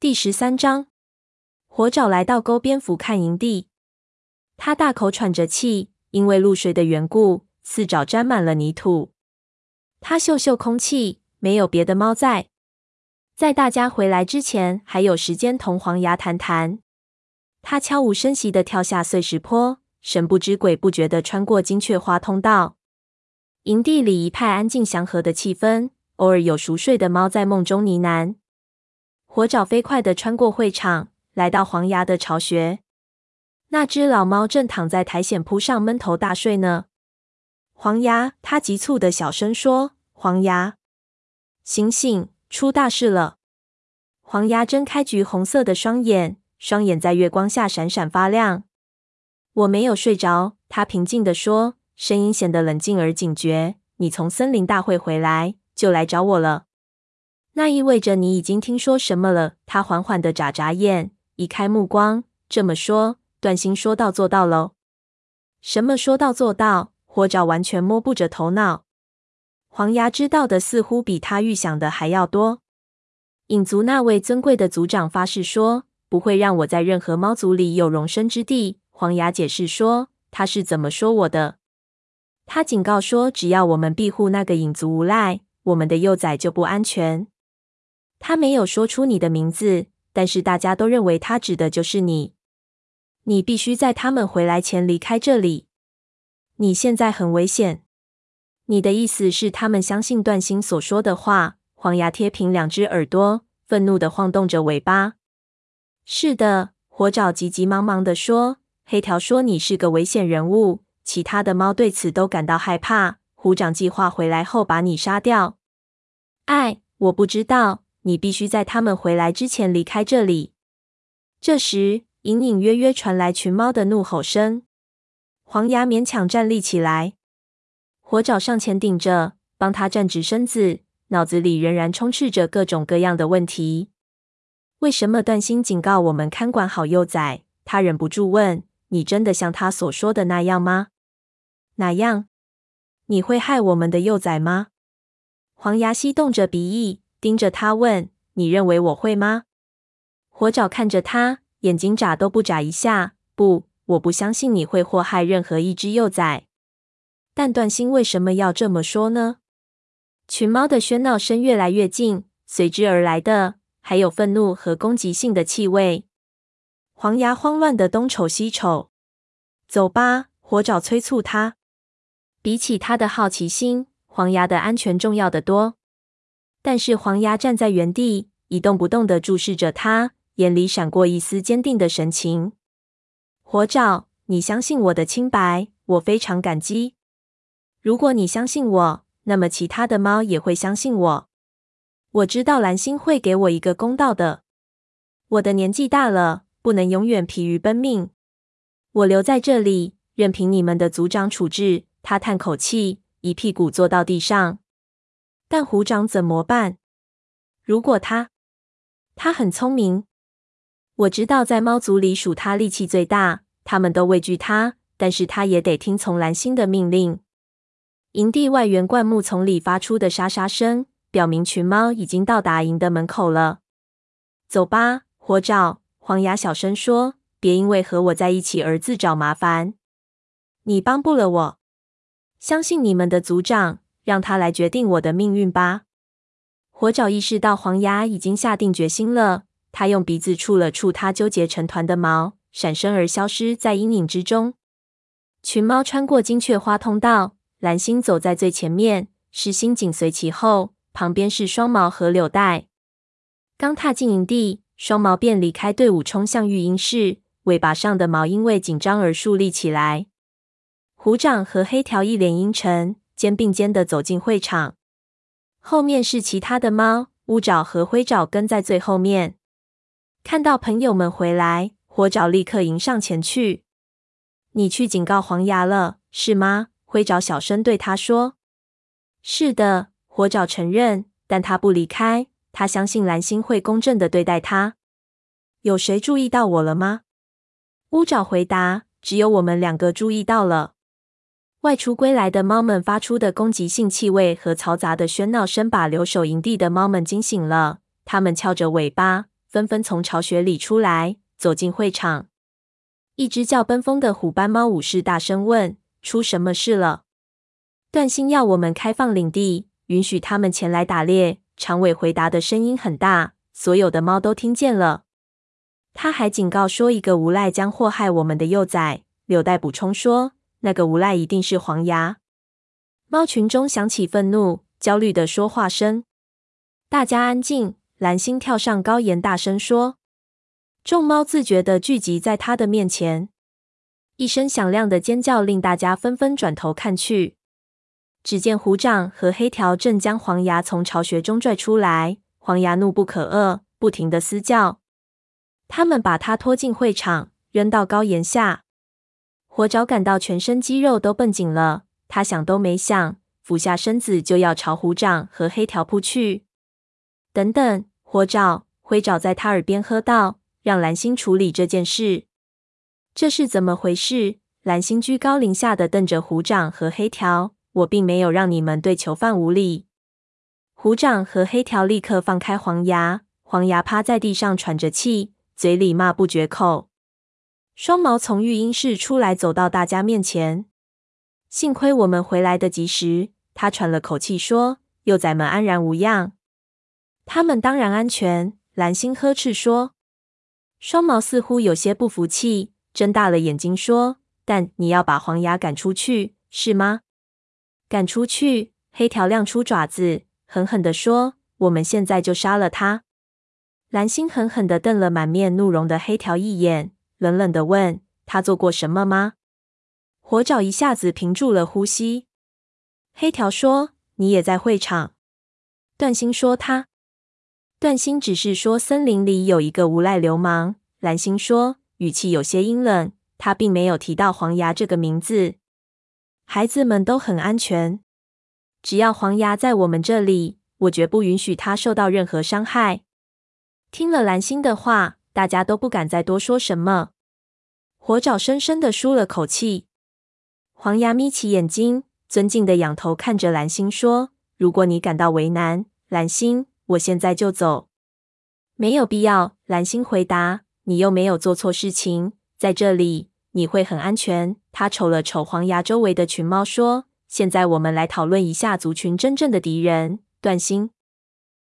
第十三章，火爪来到沟边俯瞰营地，他大口喘着气，因为露水的缘故，四爪沾满了泥土。他嗅嗅空气，没有别的猫在。在大家回来之前，还有时间同黄牙谈谈。他悄无声息地跳下碎石坡，神不知鬼不觉地穿过金雀花通道。营地里一派安静祥和的气氛，偶尔有熟睡的猫在梦中呢喃。火爪飞快地穿过会场，来到黄牙的巢穴。那只老猫正躺在苔藓铺上闷头大睡呢。黄牙，他急促地小声说：“黄牙，醒醒，出大事了！”黄牙睁开橘红色的双眼，双眼在月光下闪闪发亮。“我没有睡着。”他平静地说，声音显得冷静而警觉。“你从森林大会回来，就来找我了。”那意味着你已经听说什么了？他缓缓地眨眨眼，移开目光。这么说，段兴说到做到喽？什么说到做到？火爪完全摸不着头脑。黄牙知道的似乎比他预想的还要多。影族那位尊贵的族长发誓说，不会让我在任何猫族里有容身之地。黄牙解释说，他是怎么说我的？他警告说，只要我们庇护那个影族无赖，我们的幼崽就不安全。他没有说出你的名字，但是大家都认为他指的就是你。你必须在他们回来前离开这里。你现在很危险。你的意思是他们相信段兴所说的话？黄牙贴平两只耳朵，愤怒地晃动着尾巴。是的，火爪急急忙忙地说。黑条说你是个危险人物，其他的猫对此都感到害怕。虎掌计划回来后把你杀掉。哎，我不知道。你必须在他们回来之前离开这里。这时，隐隐约约传来群猫的怒吼声。黄牙勉强站立起来，火爪上前顶着，帮他站直身子，脑子里仍然充斥着各种各样的问题。为什么段兴警告我们看管好幼崽？他忍不住问：“你真的像他所说的那样吗？哪样？你会害我们的幼崽吗？”黄牙吸动着鼻翼。盯着他问：“你认为我会吗？”火爪看着他，眼睛眨都不眨一下。不，我不相信你会祸害任何一只幼崽。但段星为什么要这么说呢？群猫的喧闹声越来越近，随之而来的还有愤怒和攻击性的气味。黄牙慌乱的东瞅西瞅。走吧，火爪催促他。比起他的好奇心，黄牙的安全重要得多。但是黄牙站在原地，一动不动地注视着他，眼里闪过一丝坚定的神情。火爪，你相信我的清白，我非常感激。如果你相信我，那么其他的猫也会相信我。我知道蓝星会给我一个公道的。我的年纪大了，不能永远疲于奔命。我留在这里，任凭你们的族长处置。他叹口气，一屁股坐到地上。但虎掌怎么办？如果他……他很聪明，我知道在猫族里属他力气最大，他们都畏惧他，但是他也得听从蓝星的命令。营地外圆灌木丛里发出的沙沙声，表明群猫已经到达营的门口了。走吧，火爪，黄牙小声说：“别因为和我在一起而自找麻烦。你帮不了我，相信你们的族长。”让他来决定我的命运吧。火爪意识到黄牙已经下定决心了，他用鼻子触了触他纠结成团的毛，闪身而消失在阴影之中。群猫穿过金雀花通道，蓝星走在最前面，世新紧随其后，旁边是双毛和柳带。刚踏进营地，双毛便离开队伍，冲向育婴室，尾巴上的毛因为紧张而竖立起来。虎掌和黑条一脸阴沉。肩并肩的走进会场，后面是其他的猫，乌爪和灰爪跟在最后面。看到朋友们回来，火爪立刻迎上前去。你去警告黄牙了，是吗？灰爪小声对他说。是的，火爪承认，但他不离开。他相信蓝星会公正的对待他。有谁注意到我了吗？乌爪回答。只有我们两个注意到了。外出归来的猫们发出的攻击性气味和嘈杂的喧闹声，把留守营地的猫们惊醒了。它们翘着尾巴，纷纷从巢穴里出来，走进会场。一只叫奔风的虎斑猫武士大声问：“出什么事了？”段星要我们开放领地，允许他们前来打猎。长尾回答的声音很大，所有的猫都听见了。他还警告说，一个无赖将祸害我们的幼崽。柳带补充说，那个无赖一定是黄牙。猫群中响起愤怒、焦虑的说话声。大家安静。蓝星跳上高岩，大声说：“众猫自觉的聚集在他的面前。”一声响亮的尖叫令大家纷纷转头看去。只见虎掌和黑条正将黄牙从巢穴中拽出来。黄牙怒不可遏，不停的嘶叫。他们把他拖进会场，扔到高岩下。火爪感到全身肌肉都绷紧了，他想都没想，俯下身子就要朝虎掌和黑条扑去。等等！火爪、灰爪在他耳边喝道：“让蓝星处理这件事。”这是怎么回事？蓝星居高临下的瞪着虎掌和黑条：“我并没有让你们对囚犯无礼。”虎掌和黑条立刻放开黄牙，黄牙趴在地上喘着气，嘴里骂不绝口。双毛从育婴室出来，走到大家面前。幸亏我们回来得及时，他喘了口气说：“幼崽们安然无恙。”他们当然安全，蓝星呵斥说。双毛似乎有些不服气，睁大了眼睛说：“但你要把黄牙赶出去，是吗？”赶出去！黑条亮出爪子，狠狠地说：“我们现在就杀了他！”蓝星狠狠地瞪了满面怒容的黑条一眼，冷冷的问：“他做过什么吗？”火爪一下子屏住了呼吸。黑条说：“你也在会场。”段星说：“他。”段星只是说森林里有一个无赖流氓。蓝星说，语气有些阴冷。他并没有提到黄牙这个名字。孩子们都很安全，只要黄牙在我们这里，我绝不允许他受到任何伤害。听了蓝星的话，大家都不敢再多说什么。火爪深深的舒了口气。黄牙眯起眼睛，尊敬的仰头看着蓝星说：“如果你感到为难，蓝星。”我现在就走，没有必要。蓝星回答：“你又没有做错事情，在这里你会很安全。”他瞅了瞅黄牙周围的群猫，说：“现在我们来讨论一下族群真正的敌人——段星。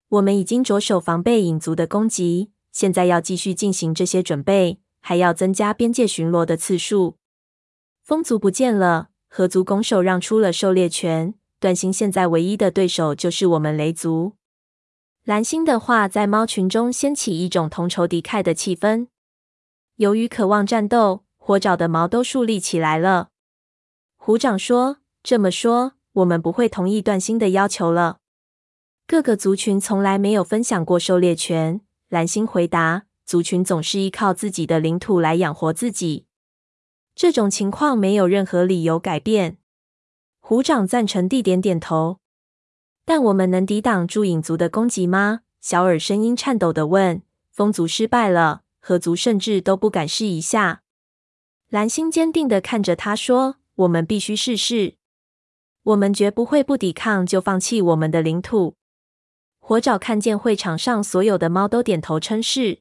我们已经着手防备影族的攻击，现在要继续进行这些准备，还要增加边界巡逻的次数。风族不见了，河族拱手让出了狩猎权，段星现在唯一的对手就是我们雷族。”蓝星的话在猫群中掀起一种同仇敌忾的气氛。由于渴望战斗，火爪的毛都竖立起来了。虎掌说：“这么说，我们不会同意段星的要求了。”各个族群从来没有分享过狩猎权。蓝星回答：“族群总是依靠自己的领土来养活自己，这种情况没有任何理由改变。”虎掌赞成地点点头。但我们能抵挡住影族的攻击吗？小耳声音颤抖地问。风族失败了，河族甚至都不敢试一下。蓝星坚定地看着他说：“我们必须试试，我们绝不会不抵抗就放弃我们的领土。”火爪看见会场上所有的猫都点头称是。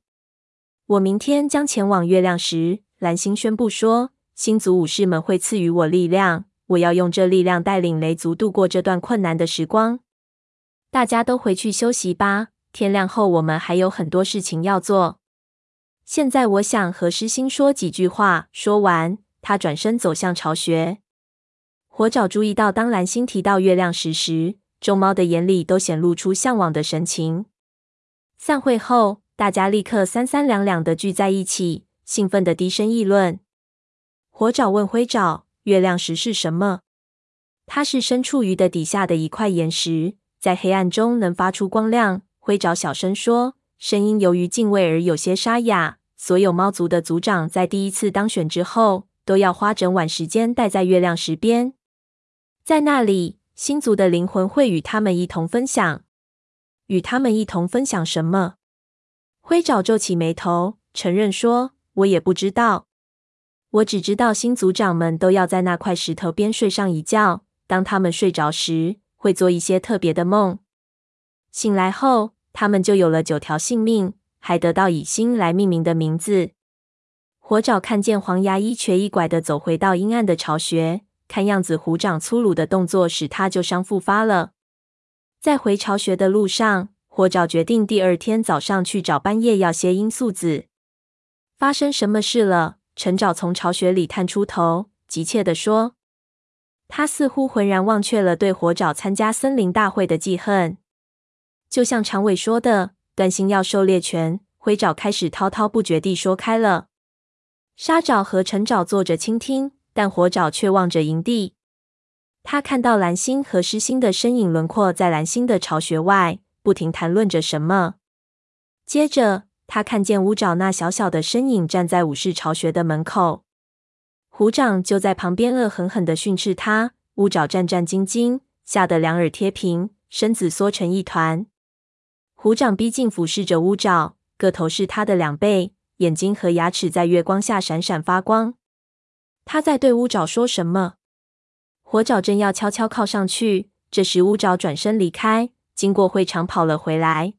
我明天将前往月亮石。蓝星宣布说：“星族武士们会赐予我力量，我要用这力量带领雷族度过这段困难的时光。”大家都回去休息吧。天亮后，我们还有很多事情要做。现在，我想和狮星说几句话。说完，他转身走向巢穴。火爪注意到，当蓝星提到月亮石时，众猫的眼里都显露出向往的神情。散会后，大家立刻三三两两的聚在一起，兴奋的低声议论。火爪问灰爪：“月亮石是什么？”它是深处鱼的底下的一块岩石。在黑暗中能发出光亮。灰爪小声说，声音由于敬畏而有些沙哑。所有猫族的族长在第一次当选之后，都要花整晚时间待在月亮石边，在那里，星族的灵魂会与他们一同分享。与他们一同分享什么？灰爪皱起眉头，承认说：“我也不知道。我只知道星族长们都要在那块石头边睡上一觉。当他们睡着时。”会做一些特别的梦，醒来后他们就有了九条性命，还得到以星来命名的名字。火爪看见黄牙一瘸一拐地走回到阴暗的巢穴，看样子虎掌粗鲁的动作使他旧伤复发了。在回巢穴的路上，火爪决定第二天早上去找斑叶要些罂粟籽。发生什么事了？陈爪从巢穴里探出头，急切地说：“他似乎浑然忘却了对火爪参加森林大会的记恨。就像长尾说的，断心要狩猎权。”灰爪开始滔滔不绝地说开了。沙爪和陈爪坐着倾听，但火爪却望着营地。他看到蓝星和狮星的身影轮廓在蓝星的巢穴外，不停谈论着什么。接着，他看见乌爪那小小的身影站在武士巢穴的门口，虎掌就在旁边恶狠狠地训斥他。乌爪战战兢兢，吓得两耳贴平，身子缩成一团。虎掌逼近，俯视着乌爪，个头是他的两倍，眼睛和牙齿在月光下闪闪发光。他在对乌爪说什么？火爪正要悄悄靠上去，这时乌爪转身离开，经过会场跑了回来。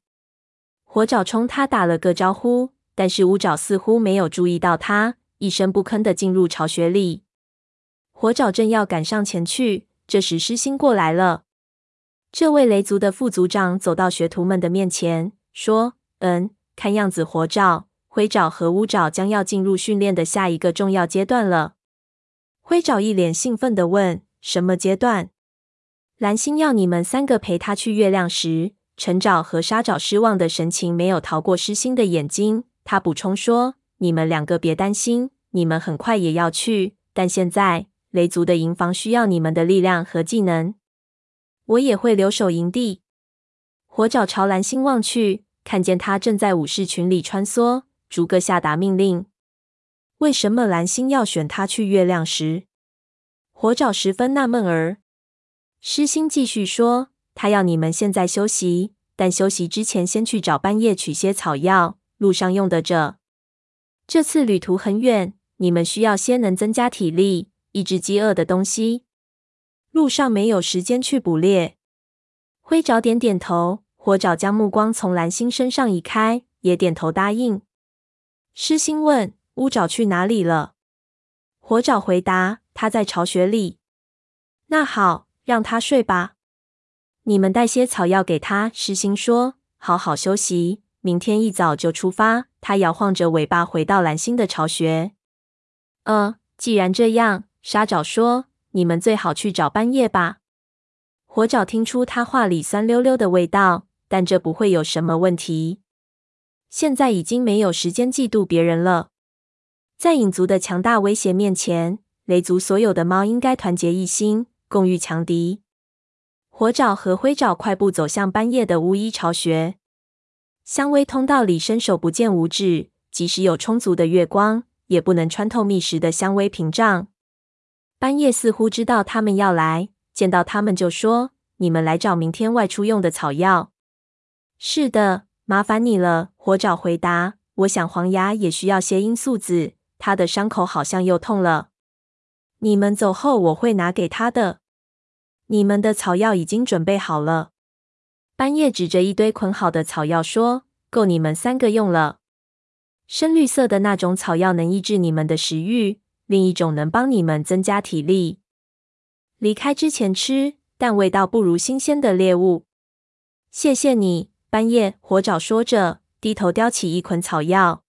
火爪冲他打了个招呼，但是乌爪似乎没有注意到他，一声不吭地进入巢穴里。火爪正要赶上前去，这时狮星过来了。这位雷族的副族长走到学徒们的面前，说：“嗯，看样子火爪、灰爪和乌爪将要进入训练的下一个重要阶段了。”灰爪一脸兴奋地问：“什么阶段？”蓝星要你们三个陪他去月亮时。陈爪和沙爪失望的神情没有逃过狮心的眼睛。他补充说：“你们两个别担心，你们很快也要去。但现在雷族的营房需要你们的力量和技能。我也会留守营地。”火爪朝蓝星望去，看见他正在武士群里穿梭，逐个下达命令。为什么蓝星要选他去月亮石？火爪十分纳闷儿。狮星继续说。他要你们现在休息，但休息之前先去找半夜取些草药，路上用得着。这次旅途很远，你们需要些能增加体力、抑制饥饿的东西。路上没有时间去捕猎。灰爪点点头，火爪将目光从蓝星身上移开，也点头答应。狮星问：“乌爪去哪里了？”火爪回答：“他在巢穴里。”那好，让他睡吧。你们带些草药给他。狮星说：“好好休息，明天一早就出发。”他摇晃着尾巴回到蓝星的巢穴。呃，既然这样，沙爪说：“你们最好去找斑叶吧。”火爪听出他话里酸溜溜的味道，但这不会有什么问题。现在已经没有时间嫉妒别人了。在影族的强大威胁面前，雷族所有的猫应该团结一心，共御强敌。火爪和灰爪快步走向斑叶的巫医巢穴，香薇通道里伸手不见五指，即使有充足的月光，也不能穿透密实的香薇屏障。斑叶似乎知道他们要来，见到他们就说：“你们来找明天外出用的草药。”“是的，麻烦你了。”火爪回答。“我想黄牙也需要些罂粟籽，他的伤口好像又痛了。你们走后，我会拿给他的。”你们的草药已经准备好了。班叶指着一堆捆好的草药说：“够你们三个用了。深绿色的那种草药能抑制你们的食欲，另一种能帮你们增加体力。离开之前吃，但味道不如新鲜的猎物。”谢谢你，班叶。火爪说着，低头叼起一捆草药。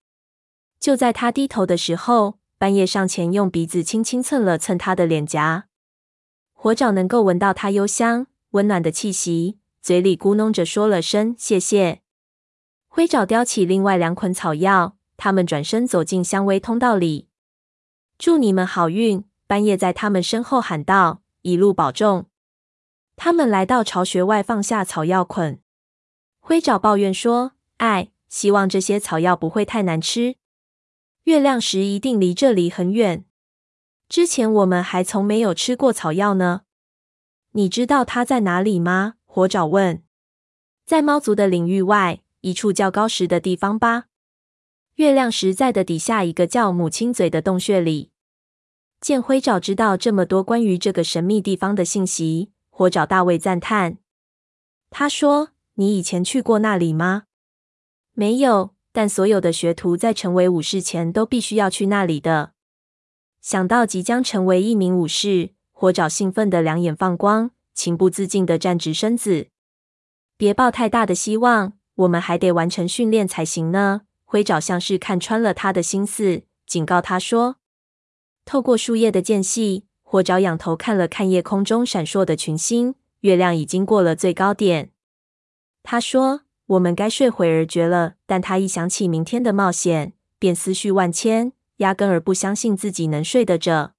就在他低头的时候，半夜上前用鼻子轻轻蹭了蹭他的脸颊。火爪能够闻到他幽香、温暖的气息，嘴里咕哝着说了声“谢谢”。灰爪叼起另外两捆草药，他们转身走进香薇通道里。祝你们好运！半夜在他们身后喊道：“一路保重。”他们来到巢穴外，放下草药捆。灰爪抱怨说：“哎，希望这些草药不会太难吃。月亮石一定离这里很远。”之前我们还从没有吃过草药呢。你知道它在哪里吗？火爪问。在猫族的领域外，一处较高石的地方吧。月亮石在的底下一个叫母亲嘴的洞穴里。见灰爪知道这么多关于这个神秘地方的信息，火爪大为赞叹。他说：“你以前去过那里吗？”没有。但所有的学徒在成为武士前都必须要去那里的。想到即将成为一名武士，火爪兴奋的两眼放光，情不自禁的站直身子。别抱太大的希望，我们还得完成训练才行呢。灰爪像是看穿了他的心思，警告他说：“透过树叶的间隙，火爪仰头看了看夜空中闪烁的群星，月亮已经过了最高点。”他说：“我们该睡会儿觉了。”但他一想起明天的冒险，便思绪万千，压根儿不相信自己能睡得着。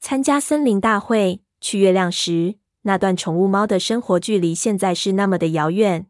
参加森林大会，去月亮时，那段宠物猫的生活距离现在是那么的遥远。